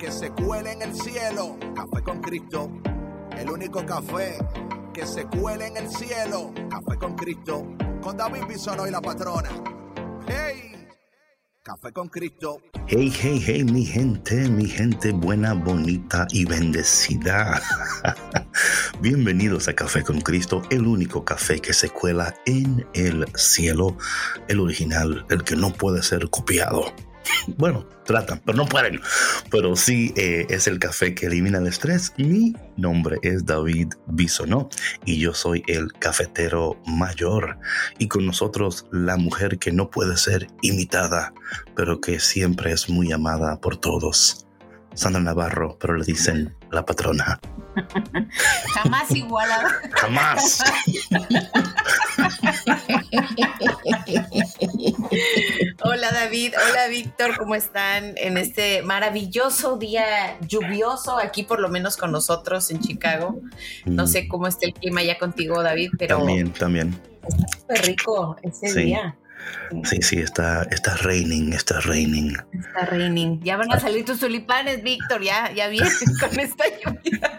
que se cuele en el cielo. Café con Cristo. El único café que se cuele en el cielo. Café con Cristo. Con David Bisonó y la patrona. ¡Hey! Café con Cristo. Hey, hey, hey, mi gente, mi gente buena, bonita y bendecida. Bienvenidos a Café con Cristo, el único café que se cuela en el cielo, el original, el que no puede ser copiado. Bueno, tratan, pero no pueden. Pero sí eh, es el café que elimina el estrés. Mi nombre es David Bisonó y yo soy el cafetero mayor. Y con nosotros la mujer que no puede ser imitada, pero que siempre es muy amada por todos. Sandra Navarro, pero le dicen la patrona. Jamás igualada. Jamás. Hola David, hola Víctor, ¿cómo están en este maravilloso día lluvioso aquí por lo menos con nosotros en Chicago? No sé cómo está el clima ya contigo David, pero También, también. está súper rico este Sí. día. Sí, sí, está, está raining, está raining. Está raining. Ya van a salir tus tulipanes, Víctor, ya, ya vienen con esta lluvia.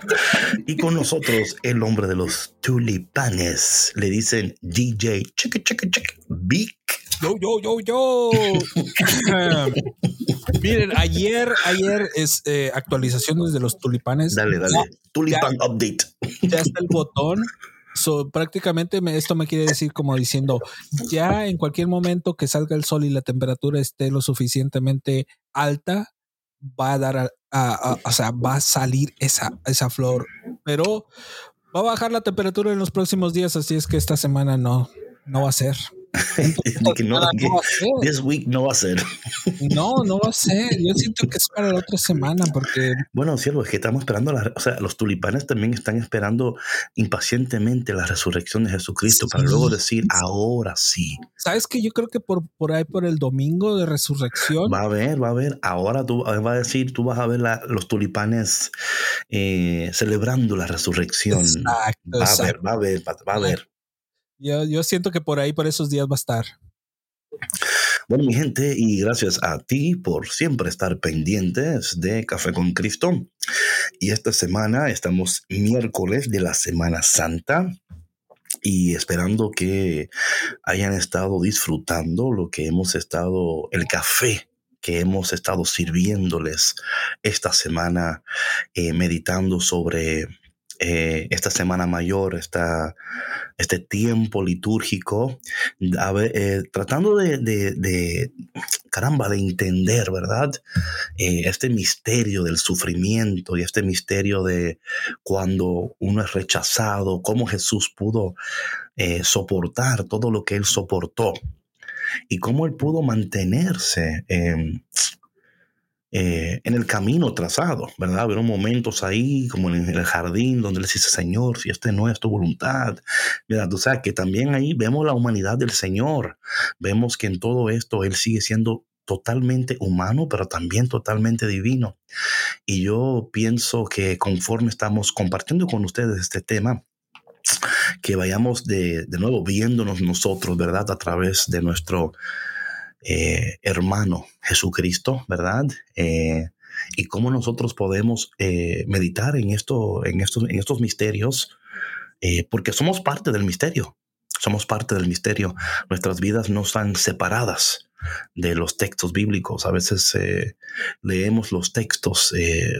Y con nosotros el hombre de los tulipanes. Le dicen DJ, cheque, cheque, cheque, Big. Yo, yo, yo, yo. Miren, ayer, ayer es eh, actualizaciones de los tulipanes. Dale, dale. Ya, Tulipan update. ya está el botón. So, prácticamente me- esto me quiere decir como diciendo, ya en cualquier momento que salga el sol y la temperatura esté lo suficientemente alta, va a dar, a, o sea, va a salir esa, esa flor. Pero va a bajar la temperatura en los próximos días, así es que esta semana no, no va a ser. Que no, que va a this week no va a ser. No, no va a ser. Yo siento que es para la otra semana porque Bueno, cielo, es que estamos esperando, la, o sea, los tulipanes también están esperando impacientemente la resurrección de Jesucristo para luego decir, ahora sí. sabes que yo creo que por, por ahí por el domingo de resurrección Va a haber, va a haber. Ahora tú va a decir, tú vas a ver la- los tulipanes eh, celebrando la resurrección. Exacto, Va a exacto. haber, va a haber, va va a haber. Yo, siento que por ahí por esos días va a estar. Bueno, mi gente, y gracias a ti por siempre estar pendientes de Café con Cristo. Y esta semana estamos miércoles de la Semana Santa y esperando que hayan estado disfrutando lo que hemos estado, el café que hemos estado sirviéndoles esta semana, eh, meditando sobre eh, esta semana mayor, esta, este tiempo litúrgico, eh, tratando de, de- de, caramba, de entender, ¿verdad? Eh, este misterio del sufrimiento y este misterio de cuando uno es rechazado, cómo Jesús pudo soportar todo lo que él soportó y cómo él pudo mantenerse eh, en el camino trazado, ¿verdad? Hubieron momentos ahí, como en el jardín, donde él dice, Señor, si este no es tu voluntad, mira, tú sabes que también ahí vemos la humanidad del Señor, vemos que en todo esto él sigue siendo totalmente humano, pero también totalmente divino. Y yo pienso que conforme estamos compartiendo con ustedes este tema, que vayamos de, de nuevo viéndonos nosotros, ¿verdad? A través de nuestro eh, hermano Jesucristo, ¿verdad? Eh, y cómo nosotros podemos eh, meditar en, esto, en, estos, en estos misterios, porque somos parte del misterio, somos parte del misterio. Nuestras vidas no están separadas de los textos bíblicos. A veces leemos los textos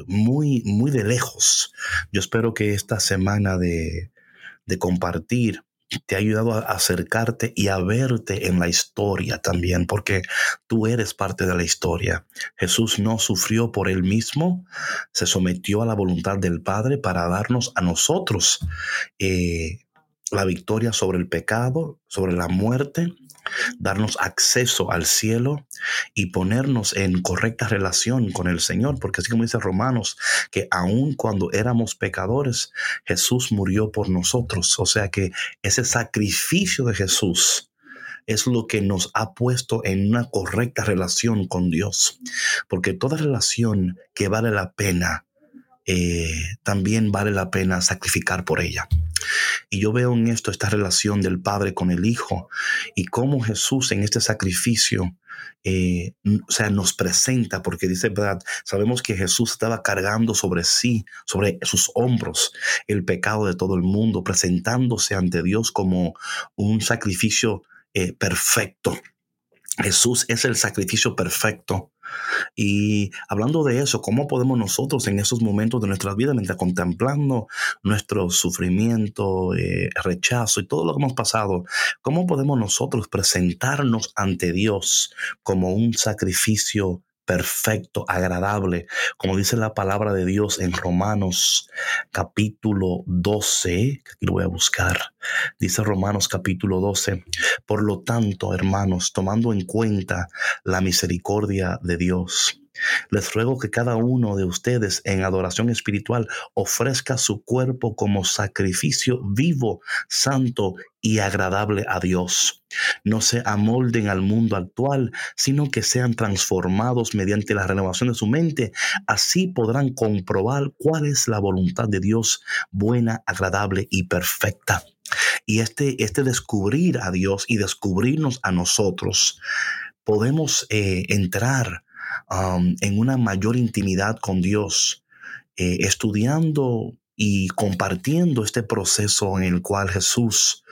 muy, muy de lejos. Yo espero que esta semana de, de compartir te ha ayudado a acercarte y a verte en la historia también, porque tú eres parte de la historia. Jesús no sufrió por él mismo, se sometió a la voluntad del Padre para darnos a nosotros eh, la victoria sobre el pecado, sobre la muerte darnos acceso al cielo y ponernos en correcta relación con el Señor, porque así como dice Romanos, que aun cuando éramos pecadores, Jesús murió por nosotros. O sea que ese sacrificio de Jesús es lo que nos ha puesto en una correcta relación con Dios, porque toda relación que vale la pena, eh, también vale la pena sacrificar por ella. Y yo veo en esto esta relación del Padre con el Hijo y cómo Jesús en este sacrificio eh, o sea, nos presenta, porque dice, ¿verdad? Sabemos que Jesús estaba cargando sobre sí, sobre sus hombros, el pecado de todo el mundo, presentándose ante Dios como un sacrificio eh, perfecto. Jesús es el sacrificio perfecto. Y hablando de eso, ¿cómo podemos nosotros en esos momentos de nuestra vida, mientras contemplando nuestro sufrimiento, eh, rechazo y todo lo que hemos pasado, cómo podemos nosotros presentarnos ante Dios como un sacrificio perfecto, agradable, como dice la palabra de Dios en Romanos capítulo 12, aquí lo voy a buscar, dice Romanos capítulo 12, por lo tanto, hermanos, tomando en cuenta la misericordia de Dios, les ruego que cada uno de ustedes en adoración espiritual ofrezca su cuerpo como sacrificio vivo, santo y agradable a Dios. No se amolden al mundo actual, sino que sean transformados mediante la renovación de su mente. Así podrán comprobar cuál es la voluntad de Dios, buena, agradable y perfecta. Y este, este descubrir a Dios y descubrirnos a nosotros, podemos eh, entrar en una mayor intimidad con Dios, eh, estudiando y compartiendo este proceso en el cual Jesús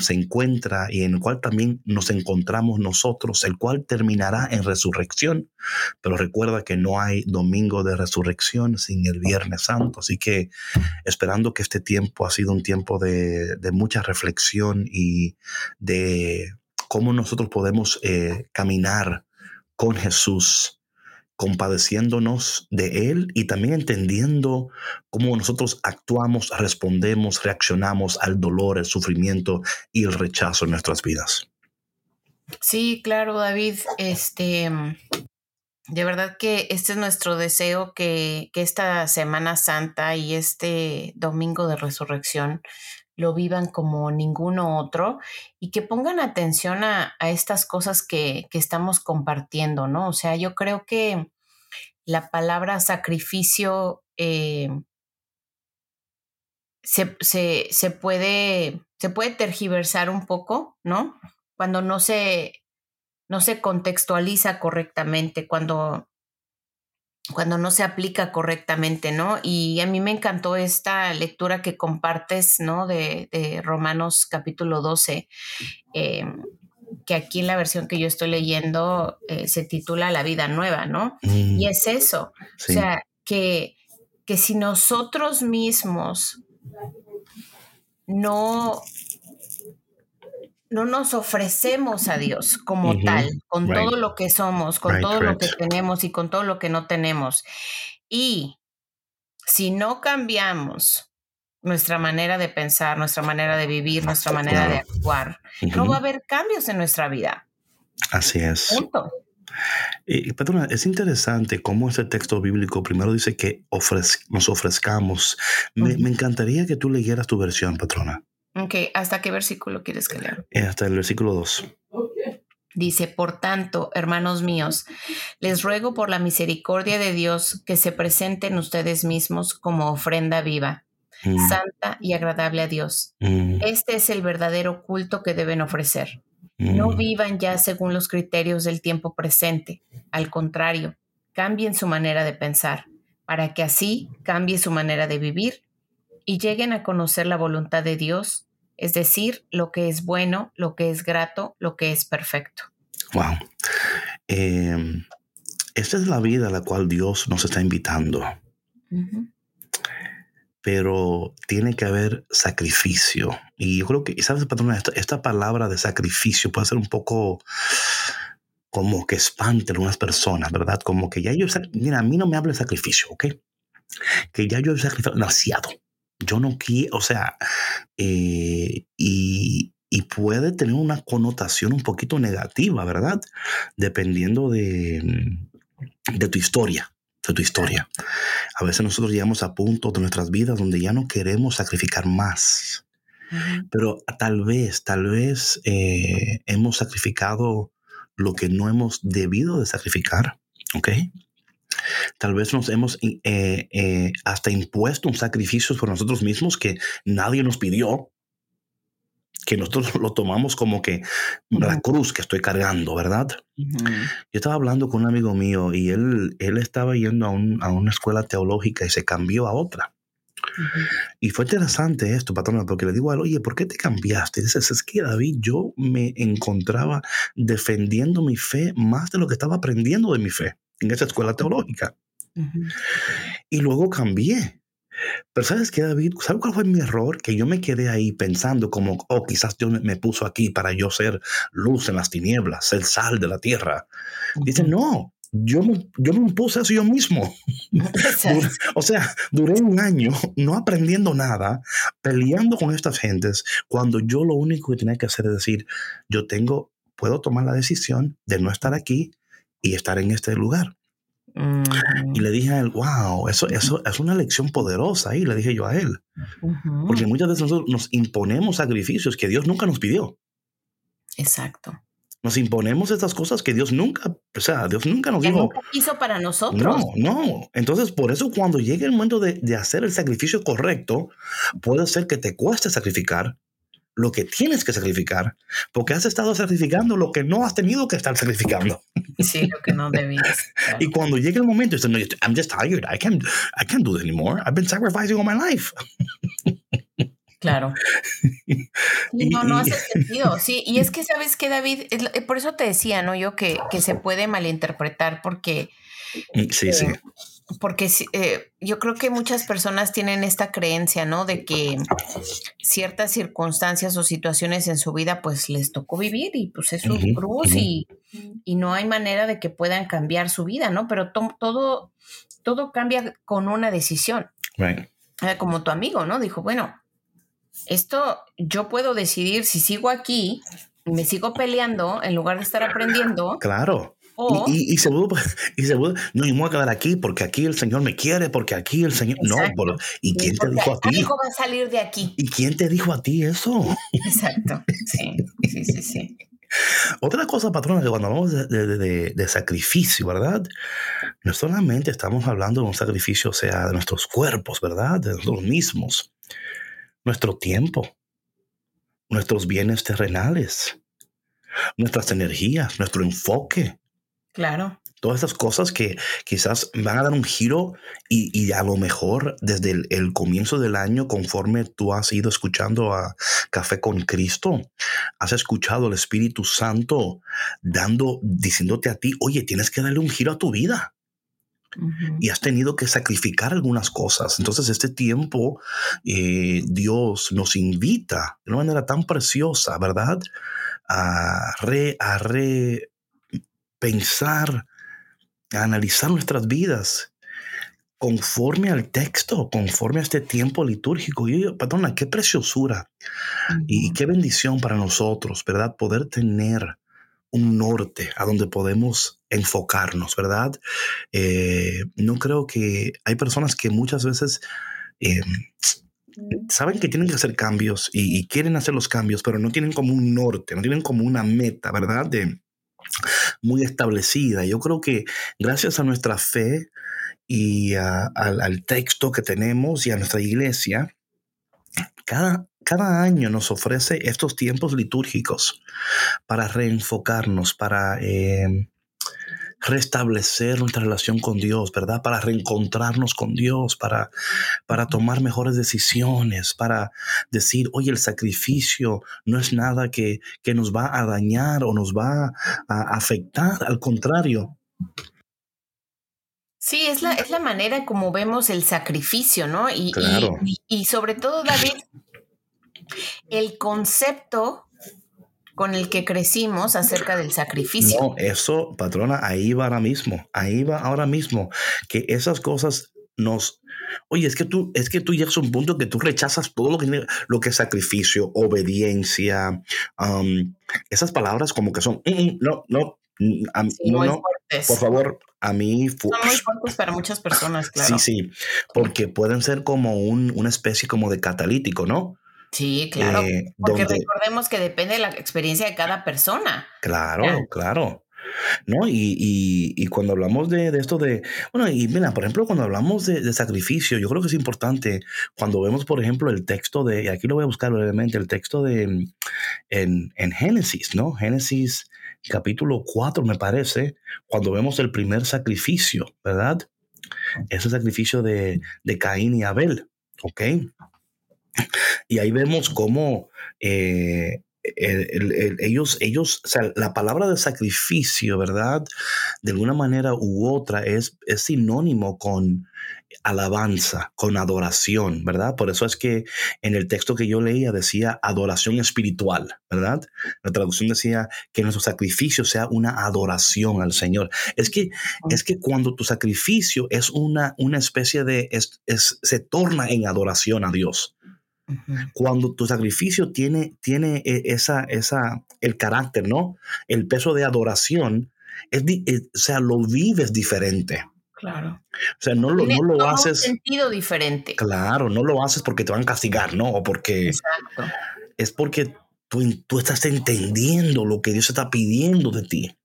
se encuentra y en el cual también nos encontramos nosotros, el cual terminará en resurrección. Pero recuerda que no hay domingo de resurrección sin el Viernes Santo. Así que esperando que este tiempo ha sido un tiempo de, mucha reflexión y de cómo nosotros podemos eh, caminar con Jesús, compadeciéndonos de Él y también entendiendo cómo nosotros actuamos, respondemos, reaccionamos al dolor, el sufrimiento y el rechazo en nuestras vidas. Sí, claro, David. Este, de verdad que este es nuestro deseo que, que esta Semana Santa y este Domingo de Resurrección lo vivan como ninguno otro y que pongan atención a, estas cosas que, estamos compartiendo, ¿no? O sea, yo creo que la palabra sacrificio eh, se, puede, se puede tergiversar un poco, ¿no? Cuando no se, no se contextualiza correctamente, cuando cuando no se aplica correctamente, ¿no? Y a mí me encantó esta lectura que compartes, ¿no? De, Romanos capítulo 12, em, que aquí en la versión que yo estoy leyendo eh, se titula La vida nueva, ¿no? Y mm. es eso, o sea, que, que si nosotros mismos no no nos ofrecemos a Dios como tal, con todo lo que somos, con todo lo que tenemos y con todo lo que no tenemos. Y si no cambiamos nuestra manera de pensar, nuestra manera de vivir, nuestra manera de actuar, no va a haber cambios en nuestra vida. Así es. Y, patrona, es interesante cómo ese texto bíblico primero dice que nos ofrezcamos. Me, me, encantaría que tú leyeras tu versión, patrona. Ok, ¿hasta qué versículo quieres que lea? Eh, hasta el versículo 2. Dice, por tanto, hermanos míos, les ruego por la misericordia de Dios que se presenten ustedes mismos como ofrenda viva, mm. santa y agradable a Dios. Mm. Este es el verdadero culto que deben ofrecer. No mm. vivan ya según los criterios del tiempo presente. Al contrario, cambien su manera de pensar, para que así cambie su manera de vivir y lleguen a conocer la voluntad de Dios, es decir, lo que es bueno, lo que es grato, lo que es perfecto. Wow. Em, esta es la vida a la cual Dios nos está invitando. Pero tiene que haber sacrificio. Y yo creo que, ¿sabes, patrona? Esta, esta palabra de sacrificio puede ser un poco como que espante a algunas personas, ¿verdad? Como que ya yo, mira, a mí no me habla de sacrificio, ¿ok? Que ya yo he sacrificado demasiado yo no quiero, o sea, eh, y, y puede tener una connotación un poquito negativa, ¿verdad? Dependiendo de, de tu historia, de tu historia. A veces nosotros llegamos a puntos de nuestras vidas donde ya no queremos sacrificar más. Pero tal vez, tal vez eh, hemos sacrificado lo que no hemos debido de sacrificar, ¿ok? Tal vez nos hemos eh, eh, hasta impuesto un sacrificio por nosotros mismos que nadie nos pidió, que nosotros lo tomamos como que la cruz que estoy cargando, ¿verdad? Yo estaba hablando con un amigo mío y él, él estaba yendo a, un, a una escuela teológica y se cambió a otra. Y fue interesante esto, patrona, porque le digo a él, oye, ¿por qué te cambiaste? Y dices, es que David, yo me encontraba defendiendo mi fe más de lo que estaba aprendiendo de mi fe en esa escuela teológica. Y luego cambié. Pero ¿sabes qué, David? ¿Sabes cuál fue mi error? Que yo me quedé ahí pensando como, oh, quizás Dios me puso aquí para yo ser luz en las tinieblas, ser sal de la tierra. Dice, no, yo me, yo me impuse eso yo mismo. o sea, duré un año no aprendiendo nada, peleando con estas gentes, cuando yo lo único que tenía que hacer es decir, yo tengo, puedo tomar la decisión de no estar aquí y estar en este lugar. Y le dije a él, wow, eso, eso es una lección poderosa. Y le dije yo a él. Porque muchas veces nosotros nos imponemos sacrificios que Dios nunca nos pidió. Exacto. Nos imponemos estas cosas que Dios nunca, o sea, Dios nunca nos dijo. hizo para nosotros. No, no. Entonces, por eso cuando llegue el momento de, de hacer el sacrificio correcto, puede ser que te cueste sacrificar, lo que tienes que sacrificar, porque has estado sacrificando lo que no has tenido que estar sacrificando. Sí, lo que no debías. Y cuando llegue el momento, I'm just tired. I can't, I can't do this anymore. I've been sacrificing all my life. Claro. no, no hace sentido. Sí, y es que sabes que David, por eso te decía, ¿no? Yo que, que se puede malinterpretar porque... Mm, sí, sí. Eh, porque eh, yo creo que muchas personas tienen esta creencia, ¿no? De que ciertas circunstancias o situaciones en su vida, pues les tocó vivir y pues es su cruz y, no hay manera de que puedan cambiar su vida, ¿no? Pero todo, todo cambia con una decisión. Como tu amigo, ¿no? Dijo, bueno, esto yo puedo decidir si sigo aquí, me sigo peleando en lugar de estar aprendiendo. Claro y, y, se vuelve, y se no, yo me voy a quedar aquí porque aquí el Señor me quiere, porque aquí el Señor. No, ¿y quién te dijo a ti? va a salir de aquí. ¿Y quién te dijo a ti eso? Exacto, sí, sí, sí, sí. Otra cosa, patrona, que cuando hablamos de, de, sacrificio, ¿verdad? No solamente estamos hablando de un sacrificio, o sea, de nuestros cuerpos, ¿verdad? De nosotros mismos. Nuestro tiempo, nuestros bienes terrenales, nuestras energías, nuestro enfoque, Claro. Todas estas cosas que quizás van a dar un giro y, a lo mejor desde el, comienzo del año, conforme tú has ido escuchando a Café con Cristo, has escuchado al Espíritu Santo dando, diciéndote a ti, oye, tienes que darle un giro a tu vida. Y has tenido que sacrificar algunas cosas. Entonces, este tiempo, eh, Dios nos invita de una manera tan preciosa, ¿verdad? A re, a re pensar, analizar nuestras vidas conforme al texto, conforme a este tiempo litúrgico. Y perdona, qué preciosura y qué bendición para nosotros, ¿verdad? Poder tener un norte a donde podemos enfocarnos, ¿verdad? Eh, no creo que hay personas que muchas veces em, saben que tienen que hacer cambios y, y, quieren hacer los cambios, pero no tienen como un norte, no tienen como una meta, ¿verdad? De, muy establecida. Yo creo que gracias a nuestra fe y al, texto que tenemos y a nuestra iglesia, cada, cada año nos ofrece estos tiempos litúrgicos para reenfocarnos, para eh, restablecer nuestra relación con Dios, ¿verdad? Para reencontrarnos con Dios, para, para tomar mejores decisiones, para decir, oye, el sacrificio no es nada que, que nos va a dañar o nos va a afectar, al contrario. Sí, es la, es la manera como vemos el sacrificio, ¿no? Y, y, y sobre todo, David, el concepto con el que crecimos acerca del sacrificio. No, eso, patrona, ahí va ahora mismo, ahí va ahora mismo, que esas cosas nos, Oye, es que tú, es que tú llegas a un punto que tú rechazas todo lo que, lo que es sacrificio, obediencia, um, esas palabras como que son, "Mm, mm, no, no, mm, a mí- Sí, no, no, fuertes. por favor, a mí, Son muy fuertes para muchas personas, claro. sí, sí, porque pueden ser como un, una especie como de catalítico, ¿no? Sí, claro. Eh, Porque donde, recordemos que depende de la experiencia de cada persona. claro, claro. ¿No? Y, y- y cuando hablamos de, de esto de, bueno, y mira, por ejemplo, cuando hablamos de, de sacrificio, yo creo que es importante cuando vemos, por ejemplo, el texto de, y aquí lo voy a buscar brevemente, el texto de, mm, en, en Génesis, ¿no? Génesis capítulo 4, me parece, cuando vemos el primer sacrificio, ¿verdad? Ese sacrificio de, de Caín y Abel, ¿ok? Y ahí vemos cómo eh, el- el- el- ellos, ellos, o sea, la palabra de sacrificio, ¿verdad? De alguna manera u otra es, es sinónimo con alabanza, con adoración, ¿verdad? Por eso es que en el texto que yo leía decía adoración espiritual, ¿verdad? La traducción decía que nuestro sacrificio sea una adoración al Señor. Es que, es que cuando tu sacrificio es una, una especie de, es- es- se torna en adoración a Dios Cuando tu sacrificio tiene, tiene eh, esa, esa, el carácter, ¿no? El peso de adoración, es di- eh, o sea, lo vives diferente. Claro. O sea, no lo, no lo toma un haces, sentido diferente. claro, no lo haces porque te van a castigar, ¿no? O porque Exacto. es porque tú, tú estás entendiendo lo que Dios está pidiendo de ti.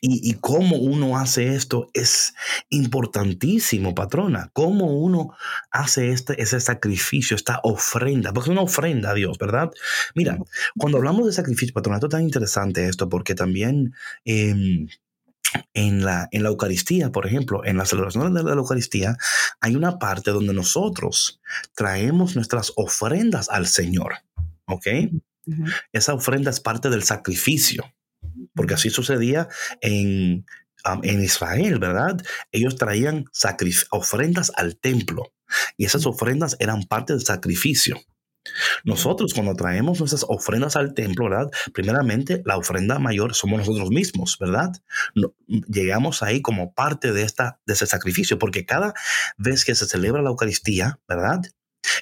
Y, y cómo uno hace esto es importantísimo, patrona. Cómo uno hace este, ese sacrificio, esta ofrenda, porque es una ofrenda a Dios, ¿verdad? Mira, cuando hablamos de sacrificio, patrona, esto es tan interesante esto, porque también em, en, la, en la Eucaristía, por ejemplo, en la celebración de la Eucaristía, hay una parte donde nosotros traemos nuestras ofrendas al Señor, ¿ok? Esa ofrenda es parte del sacrificio, porque así sucedía en, um, en Israel, ¿verdad? Ellos traían ofrendas al templo y esas ofrendas eran parte del sacrificio. Nosotros cuando traemos nuestras ofrendas al templo, ¿verdad? Primeramente, la ofrenda mayor somos nosotros mismos, ¿verdad? No- llegamos ahí como parte de, esta, de ese sacrificio, porque cada vez que se celebra la Eucaristía, ¿verdad?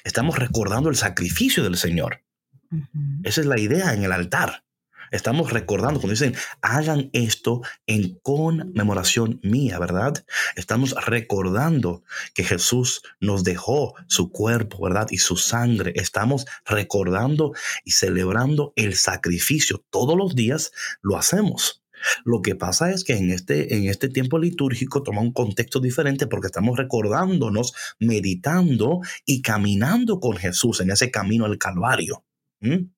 Estamos recordando el sacrificio del Señor. Esa es la idea en el altar. Estamos recordando, cuando dicen, hagan esto en conmemoración mía, ¿verdad? Estamos recordando que Jesús nos dejó su cuerpo, ¿verdad? Y su sangre. Estamos recordando y celebrando el sacrificio. Todos los días lo hacemos. Lo que pasa es que en este, en este tiempo litúrgico toma un contexto diferente porque estamos recordándonos, meditando y caminando con Jesús en ese camino al Calvario. ¿Mm?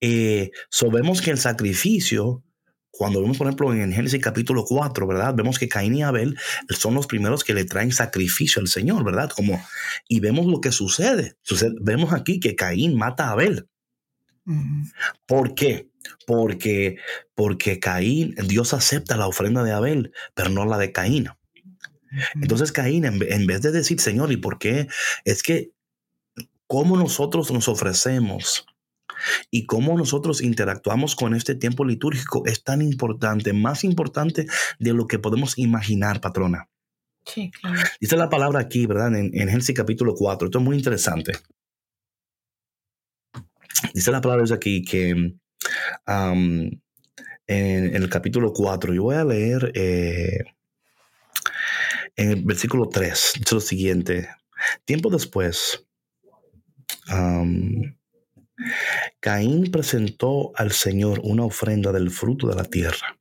Eh, so vemos que el sacrificio, cuando vemos, por ejemplo, en Génesis capítulo 4, ¿verdad? Vemos que Caín y Abel son los primeros que le traen sacrificio al Señor, ¿verdad? Como, y vemos lo que sucede. Sucede- Vemos aquí que Caín mata a Abel. Ujú. ¿Por qué? Porque, porque Caín, Dios acepta la ofrenda de Abel, pero no la de Caín. Entonces Caín, en vez de decir, Señor, ¿y por qué? Es que cómo nosotros nos ofrecemos y cómo nosotros interactuamos con este tiempo litúrgico es tan importante, más importante de lo que podemos imaginar, patrona. Sí, claro. Dice la palabra aquí, ¿verdad? En, en Génesis capítulo 4. Esto es muy interesante. Dice la palabra aquí que um, en, en el capítulo 4, yo voy a leer eh, en el versículo 3, dice lo siguiente. Tiempo después, um, Caín presentó al Señor una ofrenda del fruto de la tierra.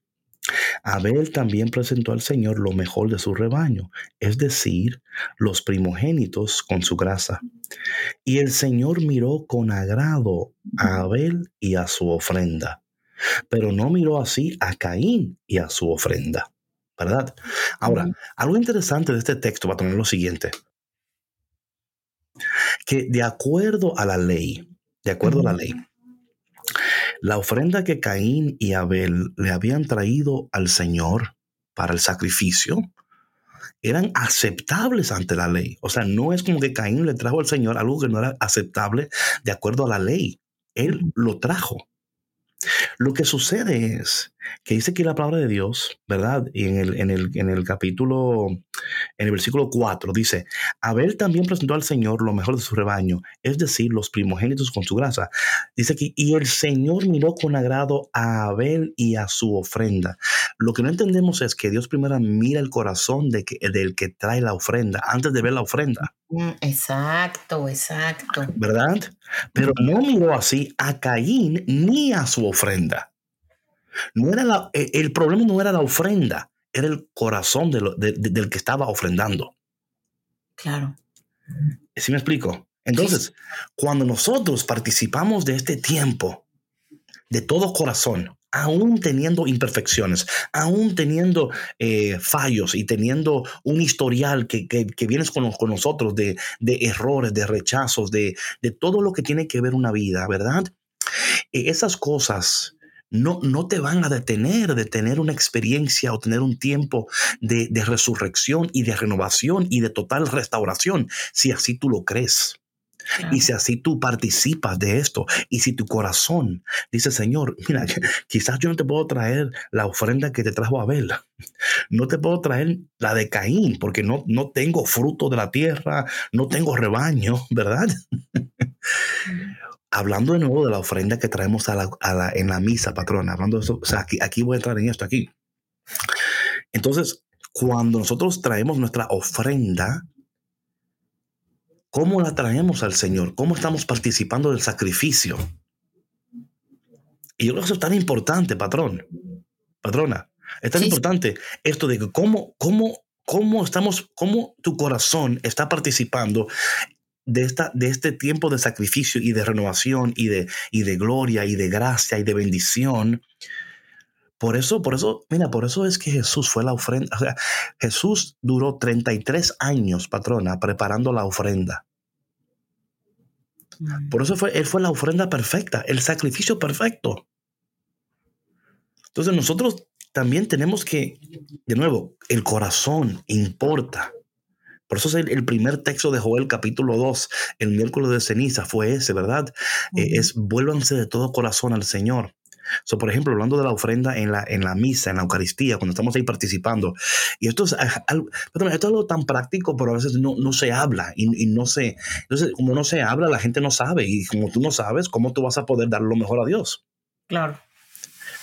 Abel también presentó al Señor lo mejor de su rebaño, es decir, los primogénitos con su grasa. Y el Señor miró con agrado a Abel y a su ofrenda, pero no miró así a Caín y a su ofrenda. ¿Verdad? Ahora, algo interesante de este texto va a tener lo siguiente, que de acuerdo a la ley, de acuerdo a la ley, la ofrenda que Caín y Abel le habían traído al Señor para el sacrificio eran aceptables ante la ley. O sea, no es como que Caín le trajo al Señor algo que no era aceptable de acuerdo a la ley. Él lo trajo. Lo que sucede es que dice que la palabra de Dios, ¿verdad? Y en el, en el, en el capítulo, en el versículo 4, dice, Abel también presentó al Señor lo mejor de su rebaño, es decir, los primogénitos con su grasa. Dice aquí, y el Señor miró con agrado a Abel y a su ofrenda. Lo que no entendemos es que Dios primero mira el corazón de que, del que trae la ofrenda, antes de ver la ofrenda. Mm, Exacto, exacto. ¿Verdad? Pero no miró así a Caín ni a su ofrenda. No era la- e- el problema no era la ofrenda, era el corazón de lo- de- de- del que estaba ofrendando. Claro. ¿Sí me explico? Entonces, cuando nosotros participamos de este tiempo de todo corazón, aún teniendo imperfecciones, aún teniendo eh, fallos y teniendo un historial que, que, que vienes con, con nosotros de, de errores, de rechazos, de, de todo lo que tiene que ver una vida, ¿verdad? Eh, esas cosas no, no te van a detener de tener una experiencia o tener un tiempo de, de resurrección y de renovación y de total restauración, si así tú lo crees. claro. Y si así tú participas de esto, y si tu corazón dice, Señor, mira, quizás yo no te puedo traer la ofrenda que te trajo Abel, no te puedo traer la de Caín, porque no, no tengo fruto de la tierra, no tengo rebaño, ¿verdad? Hablando de nuevo de la ofrenda que traemos a la, a la- en la misa, patrona, hablando de eso, o sea, aquí, aquí voy a entrar en esto, aquí. Entonces, cuando nosotros traemos nuestra ofrenda, ¿Cómo la traemos al Señor? ¿Cómo estamos participando del sacrificio? Y yo creo que eso es tan importante, patrón, patrona. Es tan Sí, importante esto de que cómo, cómo, cómo estamos, cómo tu corazón está participando de, esta, de este tiempo de sacrificio y de renovación y de, y de gloria y de gracia y de bendición. Por eso, por eso, mira, por eso es que Jesús fue la ofrenda. O sea, Jesús duró 33 años, patrona, preparando la ofrenda. Mm. Por eso fue, Él fue la ofrenda perfecta, el sacrificio perfecto. Entonces nosotros también tenemos que, de nuevo, el corazón importa. Por eso es el, el primer texto de Joel capítulo 2, el miércoles de ceniza, fue ese, ¿verdad? Eh, Ujú. es vuélvanse de todo corazón al Señor. So, por ejemplo, hablando de la ofrenda en la, en la misa, en la Eucaristía, cuando estamos ahí participando. Y esto es, algo, esto es algo tan práctico, pero a veces no, no se habla y, y no se... Entonces, como no se habla, la gente no sabe. Y como tú no sabes, ¿cómo tú vas a poder dar lo mejor a Dios? Claro.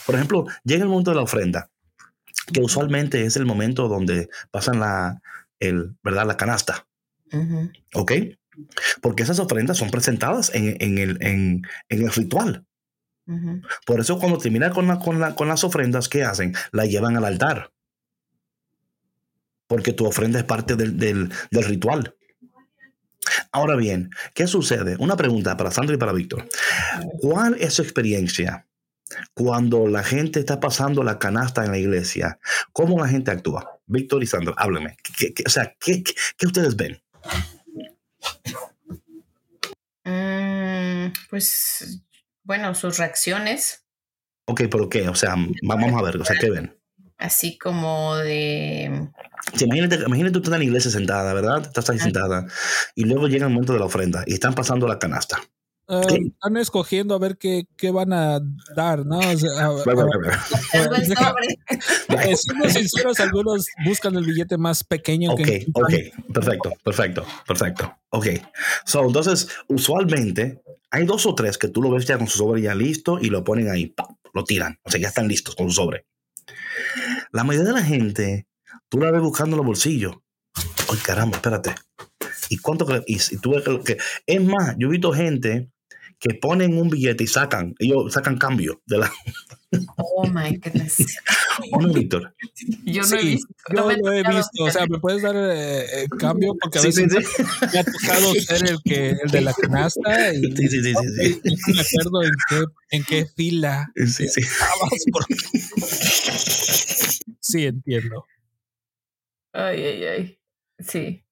Por ejemplo, llega el momento de la ofrenda, que usualmente es el momento donde pasan la, el, ¿verdad? la canasta. ¿Ok? Porque esas ofrendas son presentadas en, en el, en, en el ritual. Por eso cuando terminan con, la- con, la- con las ofrendas, ¿qué hacen? La llevan al altar. Porque tu ofrenda es parte del, del- del ritual. Ahora bien, ¿qué sucede? Una pregunta para Sandra y para Víctor. ¿Cuál es su experiencia cuando la gente está pasando la canasta en la iglesia? ¿Cómo la gente actúa? Víctor y Sandra, háblame. ¿Qué- qué- o sea, ¿qué, qué- qué ustedes ven? Mm, pues, bueno, sus reacciones, Ok, pero ¿qué? O sea, va- vamos a ver, o sea, ¿qué ven? así como de... Sí, imagínate, imagínate tú estás en la iglesia sentada, ¿verdad? Estás ahí sentada y luego llega el momento de la ofrenda y están pasando la canasta. Sí. Están escogiendo a ver qué, qué van a dar, ¿no? O sea, a- sobre. eh, siendo sinceros, algunos buscan el billete más pequeño Ok, que ok, perfecto, perfecto, perfecto. Ok, so, entonces, usualmente hay dos o tres que tú lo ves ya con su sobre ya listo y lo ponen ahí, ¡pam! lo tiran, o sea, ya están listos con su sobre. La mayoría de la gente, tú la ves buscando en los bolsillos. Ay, caramba, espérate. ¿Y cuánto que, y, ves que, que- es más, yo he visto gente que ponen un billete y sacan, ellos sacan cambio de la. Oh my goodness. ¿O no, Víctor? Yo no he Sí, visto. yo no lo he visto. O sea, ¿me puedes dar eh, eh, cambio? Porque a Sí, sí, veces sí. me ha tocado ser el que el de la canasta y Sí, sí, sí, sí, sí. y no me acuerdo en qué, en qué fila Sí, sí. estabas. porque- Sí, entiendo. Ay, ay, ay. Sí.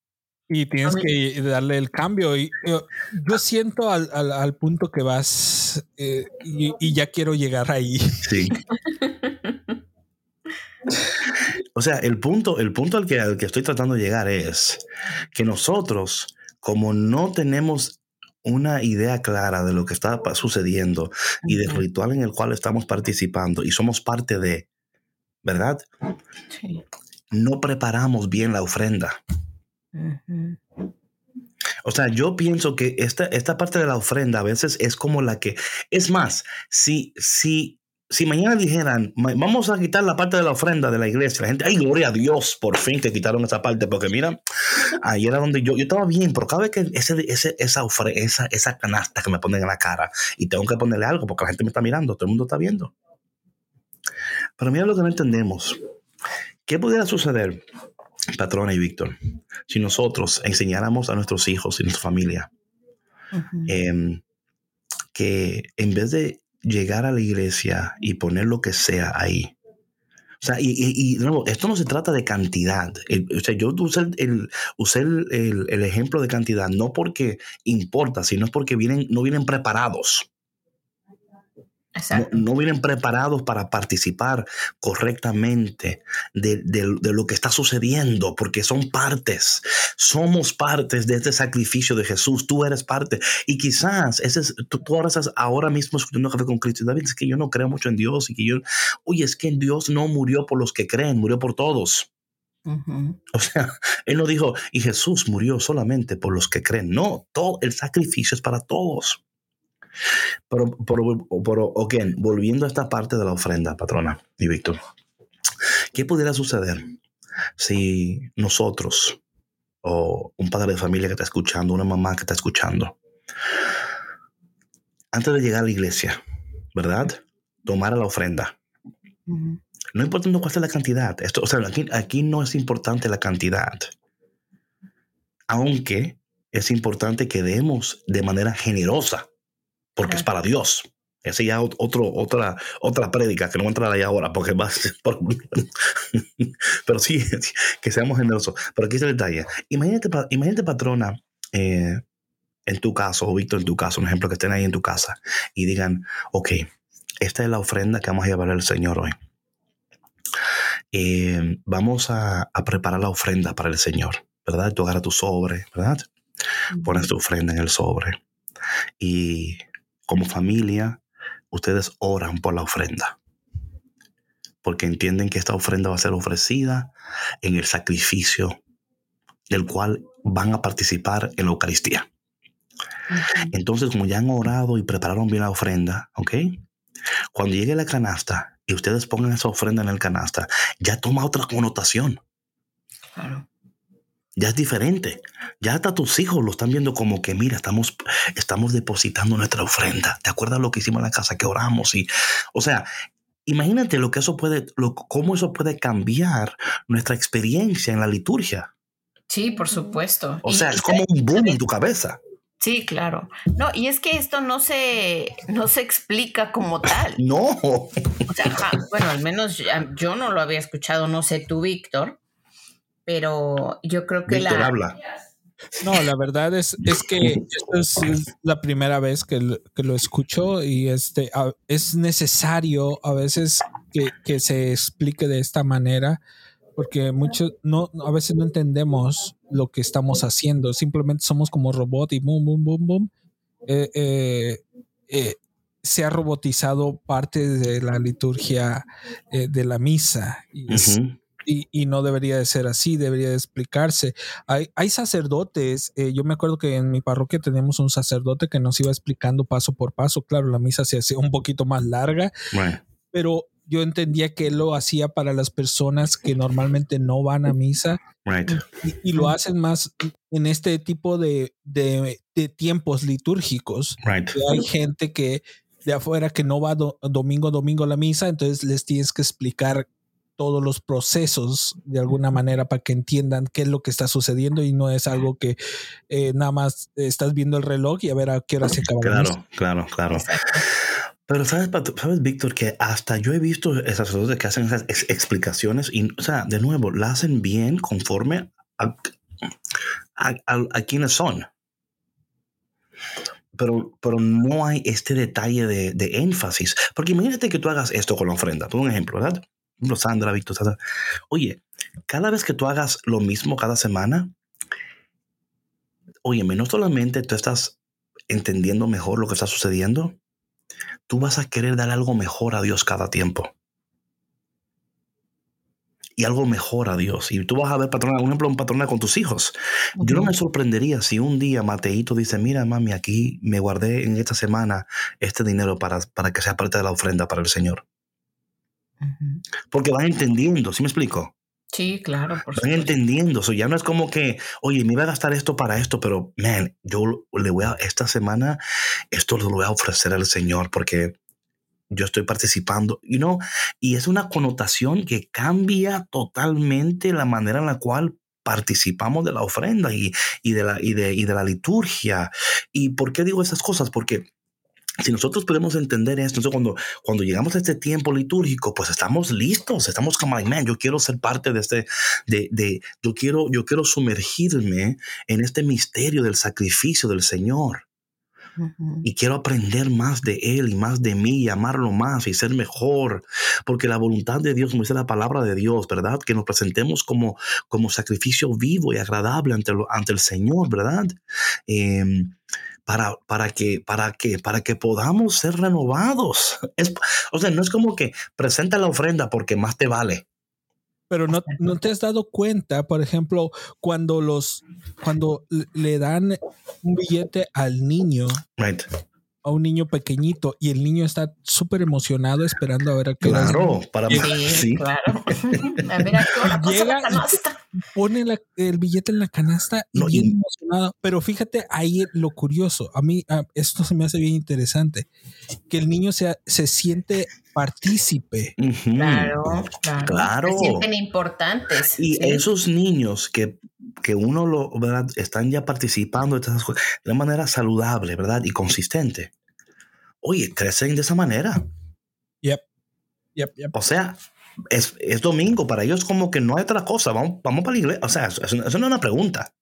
Y tienes que darle el cambio. Y yo, yo siento al, al, al punto que vas eh, y, y ya quiero llegar ahí. Sí. O sea, el punto, el punto al que, al que estoy tratando de llegar es que nosotros, como no tenemos una idea clara de lo que está sucediendo y del ritual en el cual estamos participando y somos parte de, ¿verdad? Sí. No preparamos bien la ofrenda. O sea, yo pienso que esta, esta parte de la ofrenda a veces es como la que, es más, si, si si mañana dijeran, vamos a quitar la parte de la ofrenda de la iglesia, la gente, ay, gloria a Dios, por fin que quitaron esa parte, porque mira, ahí era donde yo, yo estaba bien, pero cada vez que ese, ese, esa, esa, esa canasta que me ponen en la cara y tengo que ponerle algo porque la gente me está mirando, todo el mundo está viendo. Pero mira lo que no entendemos. ¿Qué pudiera suceder, patrona y Víctor, si nosotros enseñáramos a nuestros hijos y nuestra familia em, que en vez de llegar a la iglesia y poner lo que sea ahí. O sea, y, y, esto no se trata de cantidad. o sea, yo usé, el, usé el, el, ejemplo de cantidad no porque importa, sino porque vienen, no vienen preparados. No, vienen preparados para participar correctamente de, lo que está sucediendo, porque son partes. Somos partes de este sacrificio de Jesús. Tú eres parte. Y quizás ese es, tú, ahora estás ahora mismo escuchando café con Cristo. David, es que yo no creo mucho en Dios y que yo, oye, es que Dios no murió por los que creen, murió por todos. O sea, él no dijo, y Jesús murió solamente por los que creen. No, todo el sacrificio es para todos. Pero, pero, ok, volviendo a esta parte de la ofrenda, patrona y Víctor, ¿qué pudiera suceder si nosotros o un padre de familia que está escuchando, una mamá que está escuchando, antes de llegar a la iglesia, ¿verdad? Tomara la ofrenda. No importa cuál sea la cantidad. Esto, o sea, aquí, aquí no es importante la cantidad. Aunque es importante que demos de manera generosa porque es para Dios. Ese ya otro, otra, otra prédica que no voy a entrar ahí ahora porque ser por... Pero sí, que seamos generosos. Pero aquí está el detalle. Imagínate, imagínate patrona, eh, en tu caso, o Víctor en tu caso, un ejemplo, que estén ahí en tu casa y digan, ok, esta es la ofrenda que vamos a llevar al Señor hoy. Eh, vamos a, a, preparar la ofrenda para el Señor, ¿verdad? Tú agarras tu sobre, ¿verdad? Pones tu ofrenda en el sobre y como familia, ustedes oran por la ofrenda. Porque entienden que esta ofrenda va a ser ofrecida en el sacrificio del cual van a participar en la Eucaristía. Entonces, como ya han orado y prepararon bien la ofrenda, ¿ok? Cuando llegue la canasta y ustedes pongan esa ofrenda en el canasta, ya toma otra connotación. Claro ya es diferente. Ya hasta tus hijos lo están viendo como que, mira, estamos, estamos depositando nuestra ofrenda. ¿Te acuerdas lo que hicimos en la casa, que oramos? Y, o sea, imagínate lo que eso puede, lo, cómo eso puede cambiar nuestra experiencia en la liturgia. Sí, por supuesto. O sea, es como un boom en tu cabeza. Sí, claro. No, y es que esto no se, no se explica como tal. No. O sea, bueno, al menos yo no lo había escuchado, no sé tú, Víctor pero yo creo que la... Habla. No, la verdad es, es que esta es la primera vez que, lo escucho y este, es necesario a veces que, se explique de esta manera porque muchos no, a veces no entendemos lo que estamos haciendo, simplemente somos como robot y boom, boom, boom, boom. Eh, eh, eh, se ha robotizado parte de la liturgia de la misa y y, no debería de ser así, debería de explicarse. Hay, hay sacerdotes, eh, yo me acuerdo que en mi parroquia teníamos un sacerdote que nos iba explicando paso por paso, claro, la misa se hacía un poquito más larga, pero yo entendía que él lo hacía para las personas que normalmente no van a misa y, lo hacen más en este tipo de, de, tiempos litúrgicos. Hay gente que de afuera que no va domingo domingo a la misa, entonces les tienes que explicar todos los procesos de alguna manera para que entiendan qué es lo que está sucediendo y no es algo que eh, nada más estás viendo el reloj y a ver a qué hora se acaba. Claro, claro, claro. Pero sabes, sabes, Víctor, que hasta yo he visto esas cosas que hacen esas explicaciones y, o sea, de nuevo, la hacen bien conforme a, a, quienes son. Pero, pero, no hay este detalle de, de, énfasis. Porque imagínate que tú hagas esto con la ofrenda. Tú un ejemplo, ¿verdad? Sandra, Víctor, Sandra. Oye, cada vez que tú hagas lo mismo cada semana, oye, no solamente tú estás entendiendo mejor lo que está sucediendo, tú vas a querer dar algo mejor a Dios cada tiempo. Y algo mejor a Dios. Y tú vas a ver, patrona, un ejemplo, un patrona con tus hijos. Yo no me sorprendería si un día Mateito dice, mira, mami, aquí me guardé en esta semana este dinero para, para que sea parte de la ofrenda para el Señor. Porque van entendiendo, ¿sí me explico? Sí, claro. Por Van entendiendo. eso ya no es como que, oye, me iba a gastar esto para esto, pero, man, yo le voy a, esta semana, esto lo voy a ofrecer al Señor porque yo estoy participando, you know, y es una connotación que cambia totalmente la manera en la cual participamos de la ofrenda y, y de, la, y, de, y de la liturgia. ¿Y por qué digo esas cosas? Porque si nosotros podemos entender esto, entonces cuando, cuando llegamos a este tiempo litúrgico, pues estamos listos, estamos como, man, yo quiero ser parte de este, de, de, yo quiero, yo quiero sumergirme en este misterio del sacrificio del Señor. Y quiero aprender más de Él y más de mí y amarlo más y ser mejor. Porque la voluntad de Dios, como dice la palabra de Dios, ¿verdad? Que nos presentemos como, como sacrificio vivo y agradable ante, ante el Señor, ¿verdad? Eh, para, para, que, para, que, para que podamos ser renovados. Es, o sea, no es como que presenta la ofrenda porque más te vale. Pero no, no, te has dado cuenta, por ejemplo, cuando los cuando le dan un billete al niño, right a un niño pequeñito y el niño está súper emocionado esperando a ver a qué Claro, para sí, sí. claro. a ver a qué Llega pone el billete en la canasta y bien emocionado. Pero fíjate ahí lo curioso. A mí esto se me hace bien interesante. Que el niño se, se siente partícipe. Claro, claro, claro. Se sienten importantes. Y esos niños que que uno lo, ¿verdad? Están ya participando de estas cosas de una manera saludable, ¿verdad? Y consistente. Oye, crecen de esa manera. Yep. Yep, yep. O sea, es, es, domingo, para ellos como que no hay otra cosa, vamos, vamos para la iglesia. O sea, eso, eso no es una pregunta.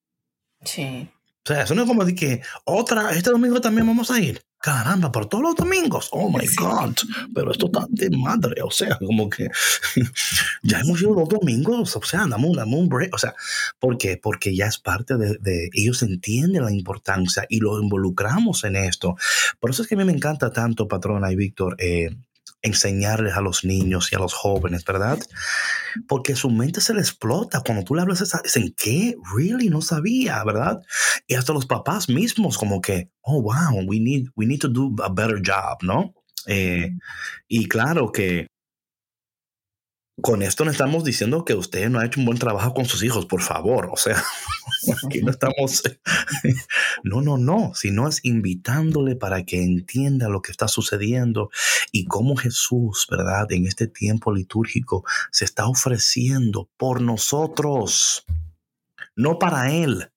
Sí. O sea, eso no es como decir que otra, este domingo también vamos a ir. Caramba, por todos los domingos. Oh my God. Pero esto está de madre. O sea, como que ya hemos ido dos domingos. O sea, dame un, un break. O sea, ¿por qué? Porque ya es parte de, de, Ellos entienden la importancia y lo involucramos en esto. Por eso es que a mí me encanta tanto, patrona y Víctor, eh, enseñarles a los niños y a los jóvenes, ¿verdad? Porque su mente se le explota. Cuando tú le hablas, dicen, ¿qué? Really? No sabía, ¿verdad? Y hasta los papás mismos como que, oh, wow, we need, we need to do a better job, ¿no? Eh, y claro que con esto no estamos diciendo que usted no ha hecho un buen trabajo con sus hijos, por favor. O sea, aquí no estamos. No, no, no. Sino es invitándole para que entienda lo que está sucediendo y cómo Jesús, ¿verdad? En este tiempo litúrgico se está ofreciendo por nosotros, no para Él.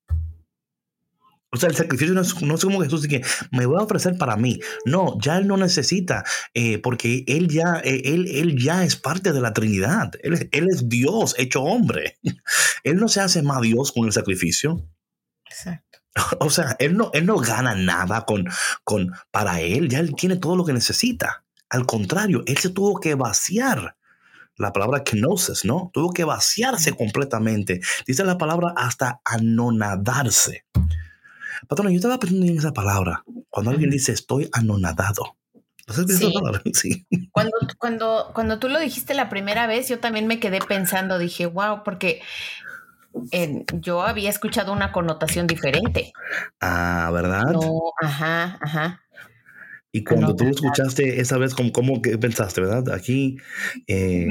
O sea, el sacrificio no es, como Jesús que me voy a ofrecer para mí. No, ya Él no necesita, eh, porque Él ya, eh, él, él ya es parte de la Trinidad. Él, él, es Dios hecho hombre. Él no se hace más Dios con el sacrificio. Exacto. O sea, Él no, él no gana nada con, con, para Él. Ya Él tiene todo lo que necesita. Al contrario, Él se tuvo que vaciar la palabra kenosis, ¿no? Tuvo que vaciarse completamente. Dice la palabra hasta anonadarse. Patrona, yo estaba pensando en esa palabra. Cuando alguien dice estoy anonadado. Sí. sí. Cuando, cuando, cuando tú lo dijiste la primera vez, yo también me quedé pensando, dije, wow, porque yo había escuchado una connotación diferente. Ah, ¿verdad? No, ajá, ajá. Y cuando tú escuchaste esa vez, ¿cómo, cómo pensaste, verdad? Aquí. Eh...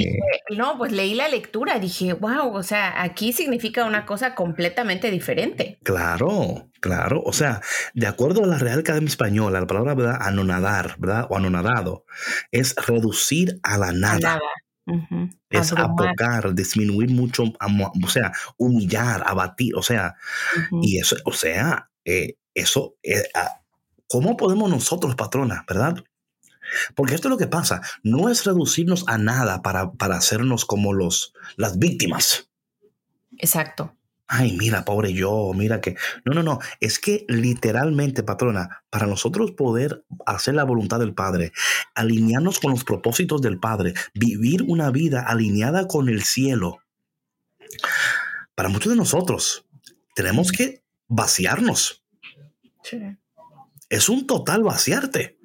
No, pues leí la lectura, dije, wow, o sea, aquí significa una cosa completamente diferente. Claro, claro. O sea, de acuerdo a la Real Academia Española, la palabra, ¿verdad? Anonadar, ¿verdad? O anonadado, es reducir a la nada. Es apocar, disminuir mucho, o sea, humillar, abatir, o sea, y eso, o sea, eh, eso, eh, ¿Cómo podemos nosotros, patrona, verdad? Porque esto es lo que pasa. No es reducirnos a nada para, para hacernos como los, las víctimas. Exacto. Ay, mira, pobre yo, mira que... No, no, no. Es que literalmente, patrona, para nosotros poder hacer la voluntad del Padre, alinearnos con los propósitos del Padre, vivir una vida alineada con el cielo, para muchos de nosotros tenemos que vaciarnos. Sí es un total vaciarte.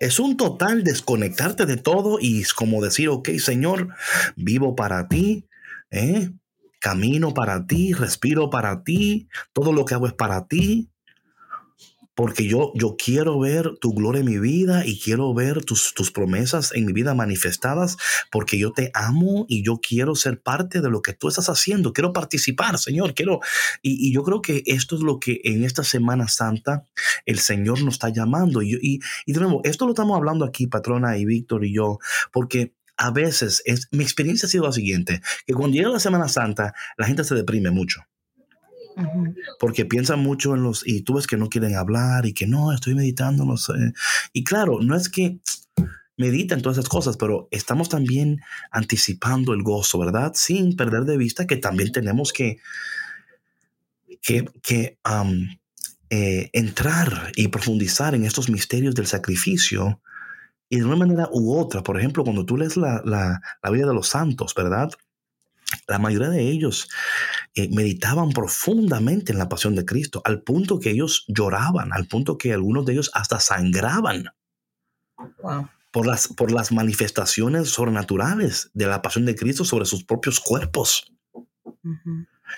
Es un total desconectarte de todo y es como decir, ok, Señor, vivo para ti, ¿eh? camino para ti, respiro para ti, todo lo que hago es para ti porque yo, yo quiero ver tu gloria en mi vida y quiero ver tus, tus promesas en mi vida manifestadas, porque yo te amo y yo quiero ser parte de lo que tú estás haciendo, quiero participar, Señor, quiero, y, yo creo que esto es lo que en esta Semana Santa el Señor nos está llamando. Y, y, y de nuevo, esto lo estamos hablando aquí, patrona y Víctor y yo, porque a veces es, mi experiencia ha sido la siguiente, que cuando llega la Semana Santa, la gente se deprime mucho porque piensan mucho en los, y tú ves que no quieren hablar y que no, estoy meditando, no sé. Y claro, no es que mediten todas esas cosas, pero estamos también anticipando el gozo, ¿verdad? Sin perder de vista que también tenemos que, que, que eh, entrar y profundizar en estos misterios del sacrificio y de una manera u otra. Por ejemplo, cuando tú lees la, la, la vida de los santos, ¿verdad? La mayoría de ellos eh, meditaban profundamente en la pasión de Cristo, al punto que ellos lloraban, al punto que algunos de ellos hasta sangraban por, las, por las manifestaciones sobrenaturales de la pasión de Cristo sobre sus propios cuerpos.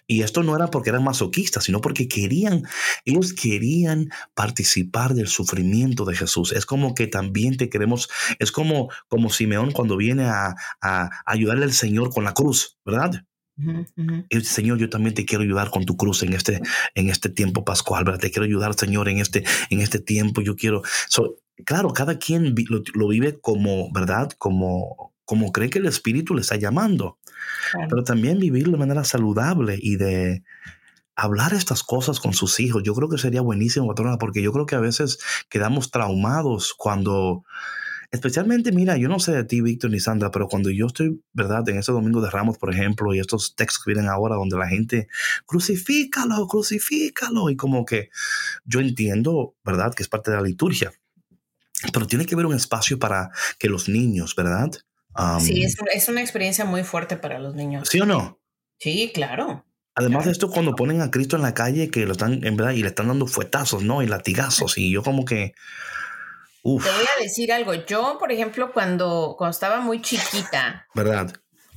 Y esto no era porque eran masoquistas, sino porque querían, ellos querían participar del sufrimiento de Jesús. Es como que también te queremos, es como, como Simeón cuando viene a, a ayudarle al Señor con la cruz, ¿verdad? El Señor, yo también te quiero ayudar con tu cruz en este, en este tiempo pascual, ¿verdad? Te quiero ayudar, Señor, en este, en este tiempo. Yo quiero. claro, cada quien lo, lo, vive como, ¿verdad? Como, como cree que el Espíritu le está llamando. Pero también vivir de manera saludable y de hablar estas cosas con sus hijos. Yo creo que sería buenísimo, patrona, porque yo creo que a veces quedamos traumados cuando Especialmente, mira, yo no sé de ti, Víctor ni Sandra, pero cuando yo estoy, ¿verdad? En ese domingo de Ramos, por ejemplo, y estos textos que vienen ahora donde la gente, crucifícalo, crucifícalo, y como que yo entiendo, ¿verdad? Que es parte de la liturgia. Pero tiene que haber un espacio para que los niños, ¿verdad? Sí, es, una experiencia muy fuerte para los niños. ¿Sí o no? Sí, claro. Además de esto, cuando ponen a Cristo en la calle, que lo están, en verdad, y le están dando fuetazos, ¿no? Y latigazos, y yo como que, te voy a decir algo. Yo, por ejemplo, cuando, cuando estaba muy chiquita, ¿verdad?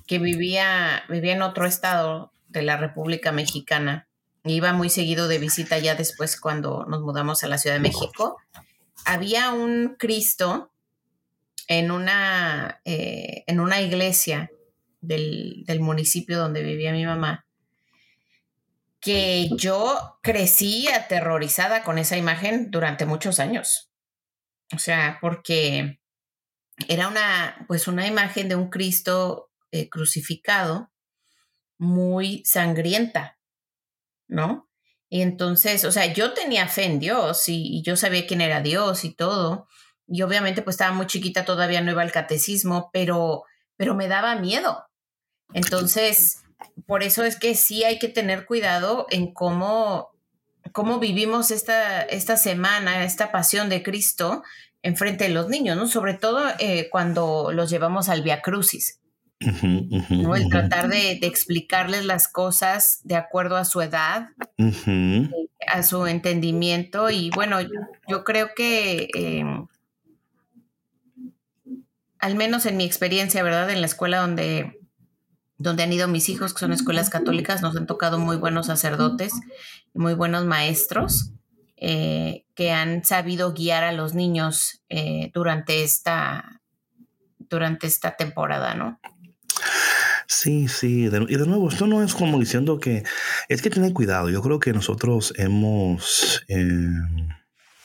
Que vivía, vivía en otro estado de la República Mexicana, iba muy seguido de visita ya después cuando nos mudamos a la Ciudad de México. Había un Cristo en una, eh, en una iglesia del, del municipio donde vivía mi mamá que yo crecí aterrorizada con esa imagen durante muchos años. O sea, porque era una, pues una imagen de un Cristo eh, crucificado muy sangrienta, ¿no? Y entonces, o sea, yo tenía fe en Dios y, y, yo sabía quién era Dios y todo. Y obviamente, pues estaba muy chiquita, todavía no iba al catecismo, pero, pero me daba miedo. Entonces, por eso es que sí hay que tener cuidado en cómo cómo vivimos esta, esta semana, esta pasión de Cristo en frente de los niños, ¿no? Sobre todo eh, cuando los llevamos al Via Crucis. ¿no? El tratar de, explicarles las cosas de acuerdo a su edad, eh, a su entendimiento. Y bueno, yo, creo que em, al menos en mi experiencia, ¿verdad? En la escuela donde donde han ido mis hijos, que son escuelas católicas, nos han tocado muy buenos sacerdotes, muy buenos maestros eh, que han sabido guiar a los niños eh, durante, esta, durante esta temporada, ¿no? Sí, sí, y de nuevo, esto no es como diciendo que es que tener cuidado. Yo creo que nosotros hemos. Eh,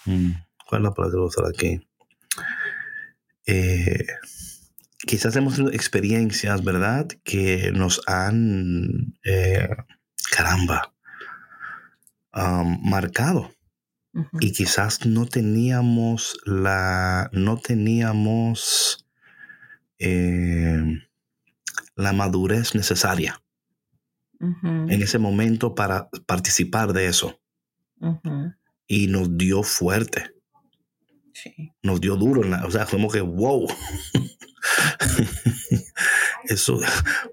mm, ¿Cuál es la palabra que usar aquí? Eh, quizás hemos tenido experiencias, ¿verdad? Que nos han, eh, caramba, marcado. Y quizás no teníamos la, no teníamos eh, la madurez necesaria en ese momento para participar de eso. Y nos dio fuerte. Nos dio duro, o sea, como que, wow. eso,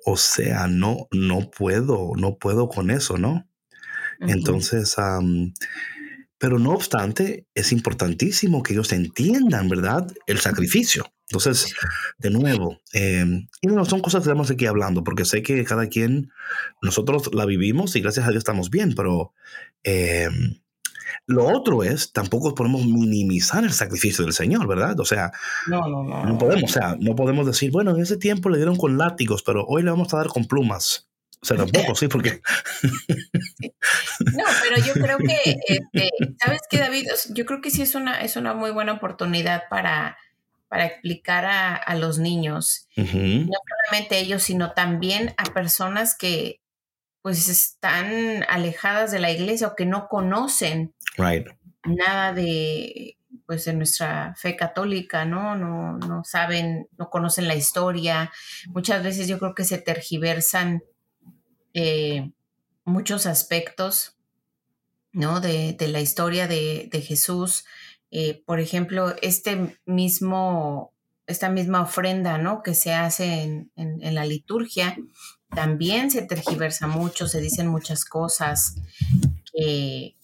o sea, no, no puedo, no puedo con eso, ¿no? Entonces, pero no obstante, es importantísimo que ellos entiendan, ¿verdad? El sacrificio. Entonces, de nuevo, eh, y no son cosas que estamos aquí hablando, porque sé que cada quien, nosotros la vivimos y gracias a Dios estamos bien, pero eh, lo otro es, tampoco podemos minimizar el sacrificio del Señor, ¿verdad? O sea, no, no, no, no podemos, o sea, no podemos decir, bueno, en ese tiempo le dieron con látigos, pero hoy le vamos a dar con plumas. O sea, tampoco, sí, porque... No, pero yo creo que, este, ¿sabes qué, David? Yo creo que sí es una, es una muy buena oportunidad para, para explicar a, los niños, no solamente ellos, sino también a personas que pues están alejadas de la iglesia o que no conocen nada de pues de nuestra fe católica, ¿no? ¿no? No saben, no conocen la historia. Muchas veces yo creo que se tergiversan eh, muchos aspectos, ¿no? De, la historia de, Jesús. Eh, por ejemplo, este mismo, esta misma ofrenda, ¿no? Que se hace en, en la liturgia, también se tergiversa mucho, se dicen muchas cosas que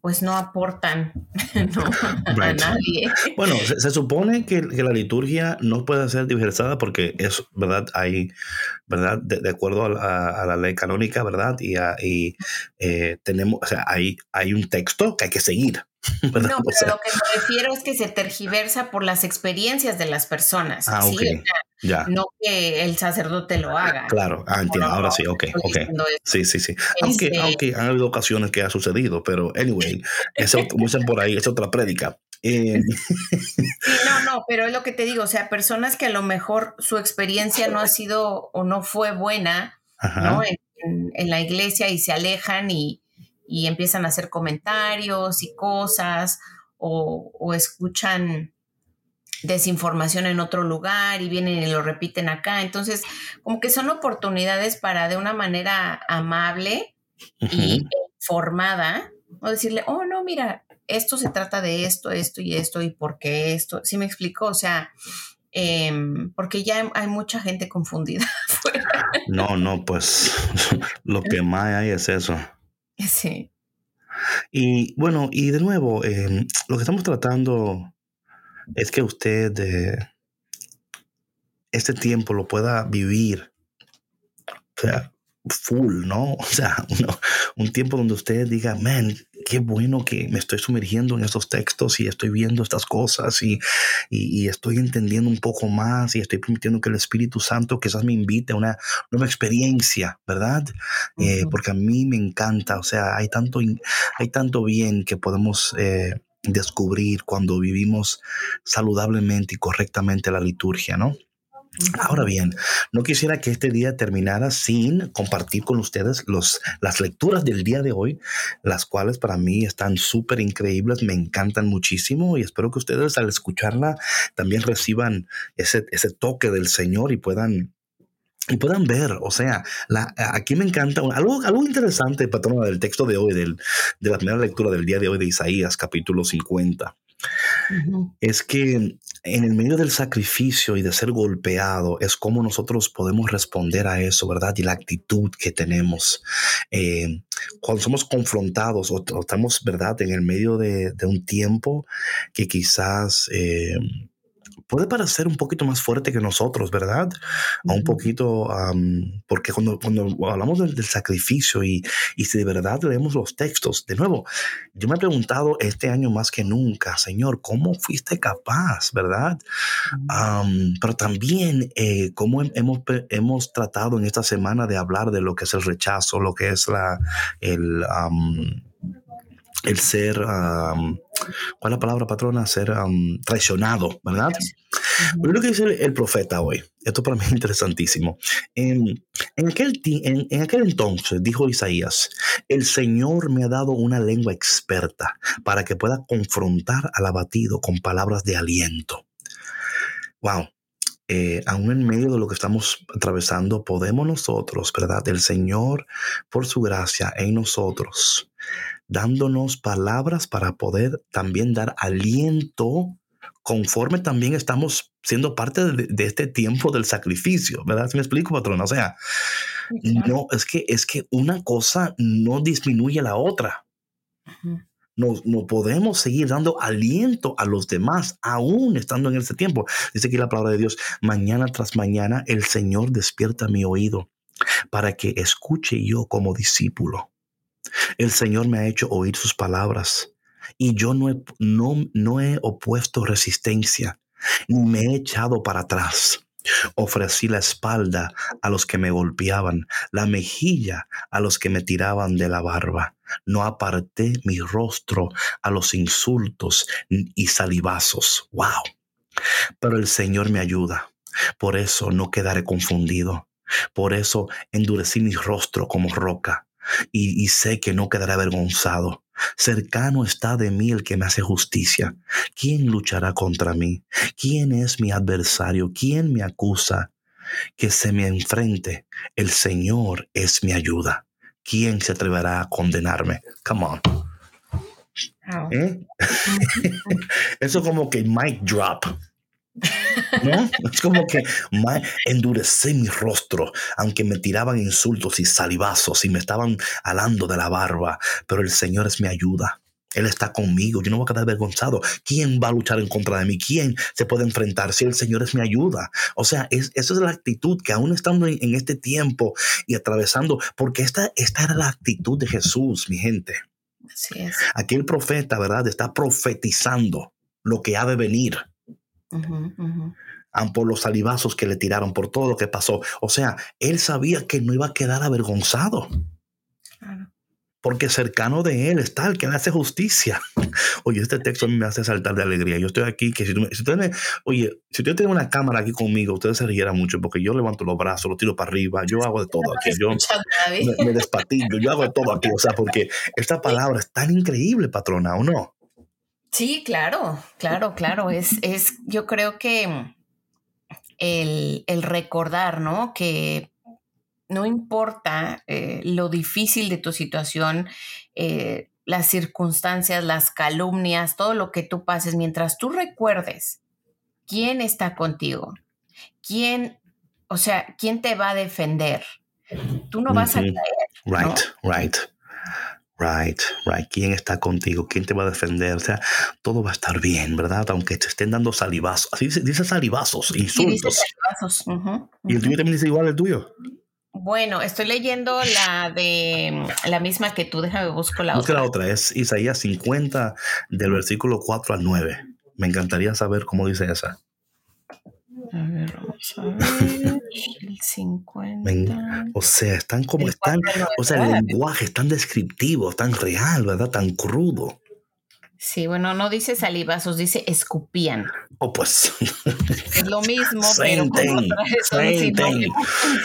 pues no aportan a nadie. Bueno, se, supone que, la liturgia no puede ser diversada porque es, ¿verdad? Hay, ¿verdad? De, acuerdo a la, ley canónica, ¿verdad? Y, y eh, tenemos, o sea, hay, hay un texto que hay que seguir. No, pero lo que me refiero es que se tergiversa por las experiencias de las personas. Ah, ya. No que el sacerdote lo haga. Claro, ah, ahora sí, ok, ok. Sí, sí, sí. Aunque, este aunque han habido ocasiones que ha sucedido, pero anyway, eso, como dicen por ahí, es otra prédica. Eh, no, no, pero es lo que te digo, o sea, personas que a lo mejor su experiencia no ha sido o no fue buena, ¿no? en, la iglesia y se alejan y, y empiezan a hacer comentarios y cosas o, escuchan desinformación en otro lugar y vienen y lo repiten acá. Entonces, como que son oportunidades para de una manera amable y informada, o decirle, oh, no, mira, esto se trata de esto, esto y esto, y por qué esto. ¿Sí me explico? O sea, em, porque ya hay mucha gente confundida. no, no, pues lo que más hay es eso. Sí. Y bueno, y de nuevo, em, lo que estamos tratando es que usted eh, este tiempo lo pueda vivir. O sea, full, ¿no? O sea, un tiempo donde usted diga, man, qué bueno que me estoy sumergiendo en estos textos y estoy viendo estas cosas y, y, estoy entendiendo un poco más y estoy permitiendo que el Espíritu Santo quizás me invite a una nueva experiencia, ¿verdad? Eh, porque a mí me encanta, o sea, hay tanto, hay tanto bien que podemos... Eh, descubrir cuando vivimos saludablemente y correctamente la liturgia, ¿no? Ahora bien, no quisiera que este día terminara sin compartir con ustedes los, las lecturas del día de hoy, las cuales para mí están súper increíbles, me encantan muchísimo y espero que ustedes al escucharla también reciban ese, ese toque del Señor y puedan y puedan ver, o sea, la, aquí me encanta algo, algo interesante, patrona, del texto de hoy, del, de la primera lectura del día de hoy de Isaías, capítulo 50. Es que en el medio del sacrificio y de ser golpeado es como nosotros podemos responder a eso, ¿verdad? Y la actitud que tenemos. Eh, cuando somos confrontados o, estamos, ¿verdad? En el medio de, un tiempo que quizás... Eh, puede parecer un poquito más fuerte que nosotros, ¿verdad? O un poquito, porque cuando, cuando hablamos del, sacrificio y, y, si de verdad leemos los textos, de nuevo, yo me he preguntado este año más que nunca, Señor, ¿cómo fuiste capaz, verdad? pero también, eh, ¿cómo hemos, hemos tratado en esta semana de hablar de lo que es el rechazo, lo que es la, el el ser, ¿cuál es la palabra patrona? Ser traicionado, ¿verdad? lo que dice el, profeta hoy, esto para mí es interesantísimo. En, aquel, en, aquel entonces, dijo Isaías, el Señor me ha dado una lengua experta para que pueda confrontar al abatido con palabras de aliento. Wow, eh, aún en medio de lo que estamos atravesando, podemos nosotros, ¿verdad? El Señor, por su gracia en nosotros, dándonos palabras para poder también dar aliento conforme también estamos siendo parte de, este tiempo del sacrificio, ¿verdad? ¿Me explico, patrón? O sea, no, es que, es que una cosa no disminuye la otra. no, no podemos seguir dando aliento a los demás, aún estando en este tiempo. Dice aquí la palabra de Dios, mañana tras mañana el Señor despierta mi oído para que escuche yo como discípulo. El Señor me ha hecho oír sus palabras y yo no he, no, no he opuesto resistencia, ni me he echado para atrás. Ofrecí la espalda a los que me golpeaban, la mejilla a los que me tiraban de la barba. No aparté mi rostro a los insultos y salivazos. ¡Wow! Pero el Señor me ayuda. Por eso no quedaré confundido. Por eso endurecí mi rostro como roca y, y sé que no quedaré avergonzado. Cercano está de mí el que me hace justicia. ¿Quién luchará contra mí? ¿Quién es mi adversario? ¿Quién me acusa? Que se me enfrente. El Señor es mi ayuda. ¿Quién se atreverá a condenarme? Come on. ¿Eh? Eso como que mic drop. ¿No? Es como que endurecí mi rostro, aunque me tiraban insultos y salivazos y me estaban alando de la barba, pero el Señor es mi ayuda. Él está conmigo, yo no voy a quedar avergonzado. ¿Quién va a luchar en contra de mí? ¿Quién se puede enfrentar si el Señor es mi ayuda? O sea, es, esa es la actitud que aún estando en, este tiempo y atravesando, porque esta, esta era la actitud de Jesús, mi gente. Así es. Aquí el profeta, ¿verdad? Está profetizando lo que ha de venir por los salivazos que le tiraron, por todo lo que pasó. O sea, él sabía que no iba a quedar avergonzado. Porque cercano de él está el que le hace justicia. Oye, este texto me hace saltar de alegría. Yo estoy aquí, que si, tú, si oye, si usted tiene una cámara aquí conmigo, ustedes se rieran mucho porque yo levanto los brazos, los tiro para arriba, yo hago de todo aquí. Yo me, me despatillo, yo hago de todo aquí. O sea, porque esta palabra es tan increíble, patrona, ¿o no? Sí, claro, claro, claro. Es, es, yo creo que el, el recordar, ¿no? Que no importa eh, lo difícil de tu situación, eh, las circunstancias, las calumnias, todo lo que tú pases, mientras tú recuerdes quién está contigo, quién, o sea, quién te va a defender, tú no vas a caer. Right, right. Right, right. ¿Quién está contigo? ¿Quién te va a defender? O sea, todo va a estar bien, ¿verdad? Aunque te estén dando salivazos. Así dice, salivazos, insultos. salivazos. ¿Y el tuyo también dice igual el tuyo? Bueno, estoy leyendo la de la misma que tú. Déjame buscar la Busca otra. la otra. Es Isaías 50 del versículo 4 al 9. Me encantaría saber cómo dice esa. A ver, vamos a ver. El 50. o sea, están como están. O sea, el lenguaje es tan descriptivo, tan real, ¿verdad? Tan crudo. Sí, bueno, no dice salivazos, dice escupían. Oh, pues. Es lo mismo, pero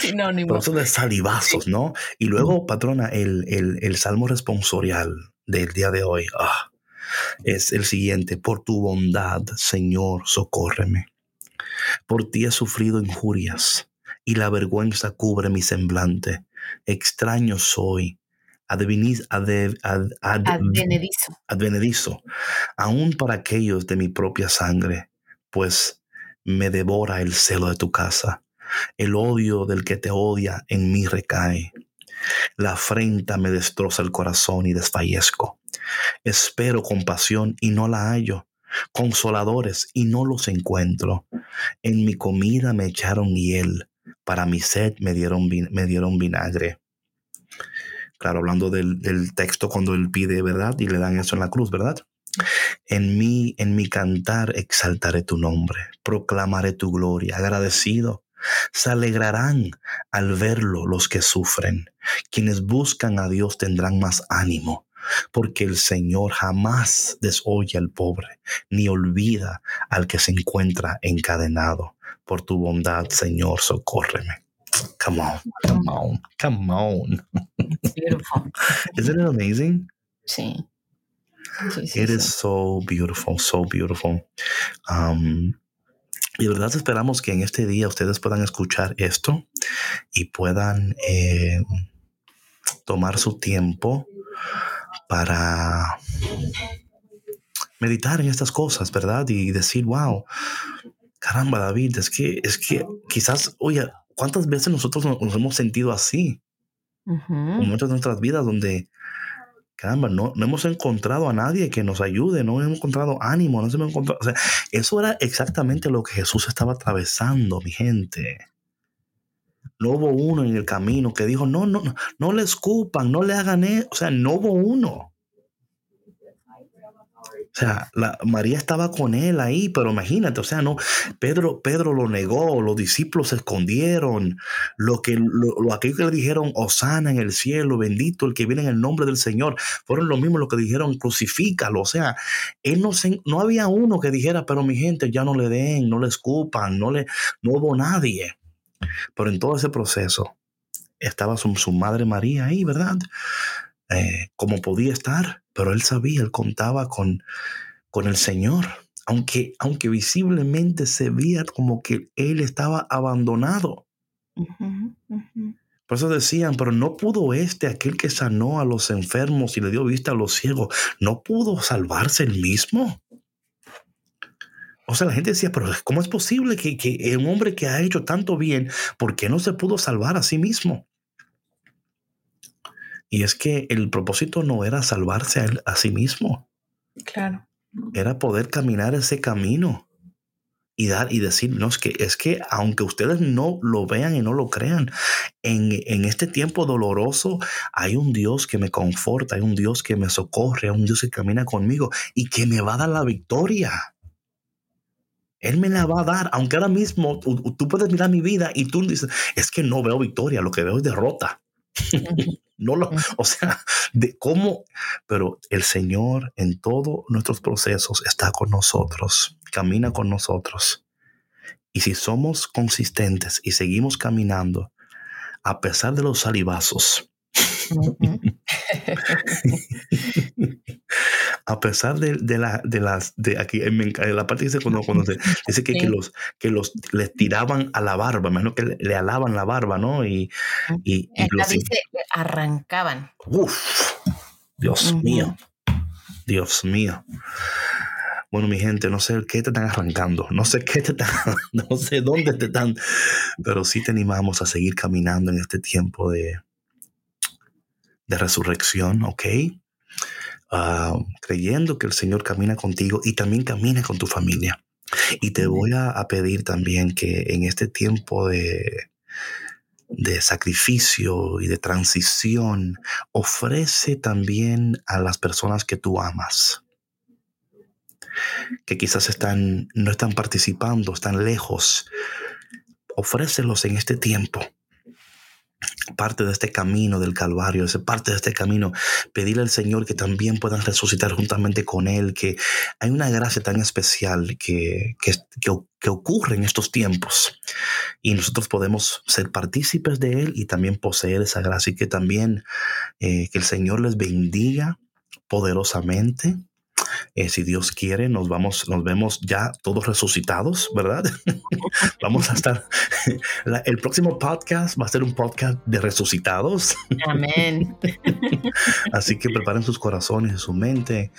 sinónimo. Por eso de salivazos, ¿no? Y luego, patrona, el, el, el salmo responsorial del día de hoy ah, es el siguiente. Por tu bondad, Señor, socórreme. Por ti he sufrido injurias y la vergüenza cubre mi semblante. Extraño soy, advenedizo, advenedizo, aún para aquellos de mi propia sangre, pues me devora el celo de tu casa. El odio del que te odia en mí recae. La afrenta me destroza el corazón y desfallezco. Espero compasión y no la hallo consoladores y no los encuentro. En mi comida me echaron hiel, para mi sed me dieron, me dieron vinagre. Claro, hablando del, del, texto cuando él pide, ¿verdad? Y le dan eso en la cruz, ¿verdad? En mí, en mi cantar exaltaré tu nombre, proclamaré tu gloria, agradecido. Se alegrarán al verlo los que sufren. Quienes buscan a Dios tendrán más ánimo porque el Señor jamás desoye al pobre, ni olvida al que se encuentra encadenado. Por tu bondad, Señor, socórreme. Come on, come on, come on. Beautiful. Isn't it amazing? Sí. sí, sí it is so beautiful, so beautiful. Um, y de verdad esperamos que en este día ustedes puedan escuchar esto y puedan eh, tomar su tiempo para meditar en estas cosas, ¿verdad? Y decir, wow, caramba, David, es que, es que quizás, oye, ¿cuántas veces nosotros nos, hemos sentido así? En muchas de nuestras vidas donde caramba, no, no hemos encontrado a nadie que nos ayude, no hemos encontrado ánimo, no se hemos encontrado. O sea, eso era exactamente lo que Jesús estaba atravesando, mi gente. No hubo uno en el camino que dijo, no, no, no, no le escupan, no le hagan eso. O sea, no hubo uno. O sea, la, María estaba con él ahí, pero imagínate, o sea, no, Pedro, Pedro lo negó, los discípulos se escondieron, lo que, lo, aquello que le dijeron, Osana en el cielo, bendito el que viene en el nombre del Señor, fueron los mismos los que dijeron, crucifícalo, o sea, él no, se, no había uno que dijera, pero mi gente, ya no le den, no le escupan, no le, no hubo nadie. Pero en todo ese proceso estaba su, su madre María ahí, ¿verdad? Eh, como podía estar, pero él sabía, él contaba con, con el Señor, aunque, aunque visiblemente se veía como que él estaba abandonado. Por eso decían, pero no pudo este, aquel que sanó a los enfermos y le dio vista a los ciegos, no pudo salvarse él mismo. O sea, la gente decía, pero ¿cómo es posible que, que un hombre que ha hecho tanto bien, ¿por qué no se pudo salvar a sí mismo? Y es que el propósito no era salvarse a, sí mismo. Claro. Era poder caminar ese camino y dar y decirnos que es que aunque ustedes no lo vean y no lo crean, en, en, este tiempo doloroso hay un Dios que me conforta, hay un Dios que me socorre, hay un Dios que camina conmigo y que me va a dar la victoria. Él me la va a dar, aunque ahora mismo tú, tú puedes mirar mi vida y tú dices, es que no veo victoria, lo que veo es derrota. No lo, o sea, de cómo, pero el Señor en todos nuestros procesos está con nosotros, camina con nosotros. Y si somos consistentes y seguimos caminando, a pesar de los salivazos, a pesar de, la, de las, de aquí, en la parte dice cuando, cuando se, dice que, que, los, que los les tiraban a la barba, menos que le, alaban la barba, ¿no? Y, y, dice, arrancaban. Uf, Dios mío, Dios mío. Bueno, mi gente, no sé qué te están arrancando, no sé qué te están, no sé dónde te están, pero sí te animamos a seguir caminando en este tiempo de, de resurrección, ¿ok? Ah, creyendo que el Señor camina contigo y también camina con tu familia. Y te voy a, pedir también que en este tiempo de, de sacrificio y de transición, ofrece también a las personas que tú amas, que quizás están, no están participando, están lejos, ofrécelos en este tiempo parte de este camino del Calvario, es parte de este camino, pedirle al Señor que también puedan resucitar juntamente con Él, que hay una gracia tan especial que, que, que, ocurre en estos tiempos. Y nosotros podemos ser partícipes de Él y también poseer esa gracia. Y que también eh, que el Señor les bendiga poderosamente eh, si Dios quiere, nos vamos, nos vemos ya todos resucitados, ¿verdad? vamos a estar. el próximo podcast va a ser un podcast de resucitados. Amén. Así que preparen sus corazones y su mente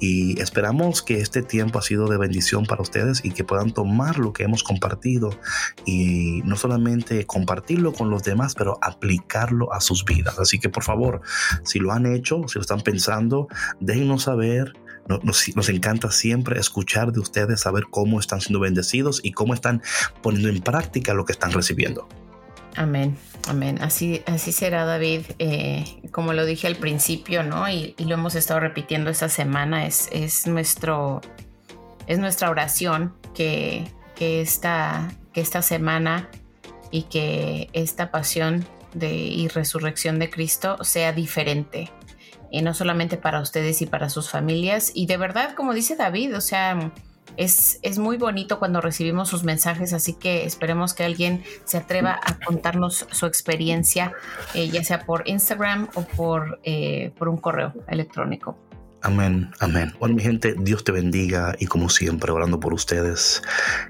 y esperamos que este tiempo ha sido de bendición para ustedes y que puedan tomar lo que hemos compartido y no solamente compartirlo con los demás, pero aplicarlo a sus vidas. Así que por favor, si lo han hecho, si lo están pensando, déjenos saber nos, encanta siempre escuchar de ustedes, saber cómo están siendo bendecidos y cómo están poniendo en práctica lo que están recibiendo. Amén, amén. Así, será, David. Eh, como lo dije al principio, ¿no? Y, lo hemos estado repitiendo esta semana, es, es, nuestro, es nuestra oración que, que, esta, que esta semana y que esta pasión de, y resurrección de Cristo sea diferente y no solamente para ustedes y para sus familias. Y de verdad, como dice David, o sea, es, es, muy bonito cuando recibimos sus mensajes, así que esperemos que alguien se atreva a contarnos su experiencia, eh, ya sea por Instagram o por, eh, por un correo electrónico. Amén, amén. Bueno, mi gente, Dios te bendiga y como siempre, orando por ustedes,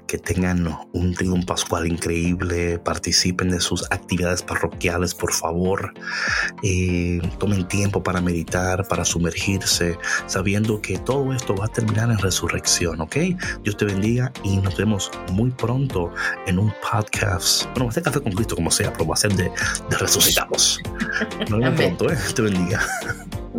que tengan un un pascual increíble, participen de sus actividades parroquiales, por favor. Eh, tomen tiempo para meditar, para sumergirse, sabiendo que todo esto va a terminar en resurrección, ¿ok? Dios te bendiga y nos vemos muy pronto en un podcast. Bueno, va a ser café con Cristo, como sea, pero va a ser de, de resucitados. Nos vemos pronto, ¿eh? Te bendiga.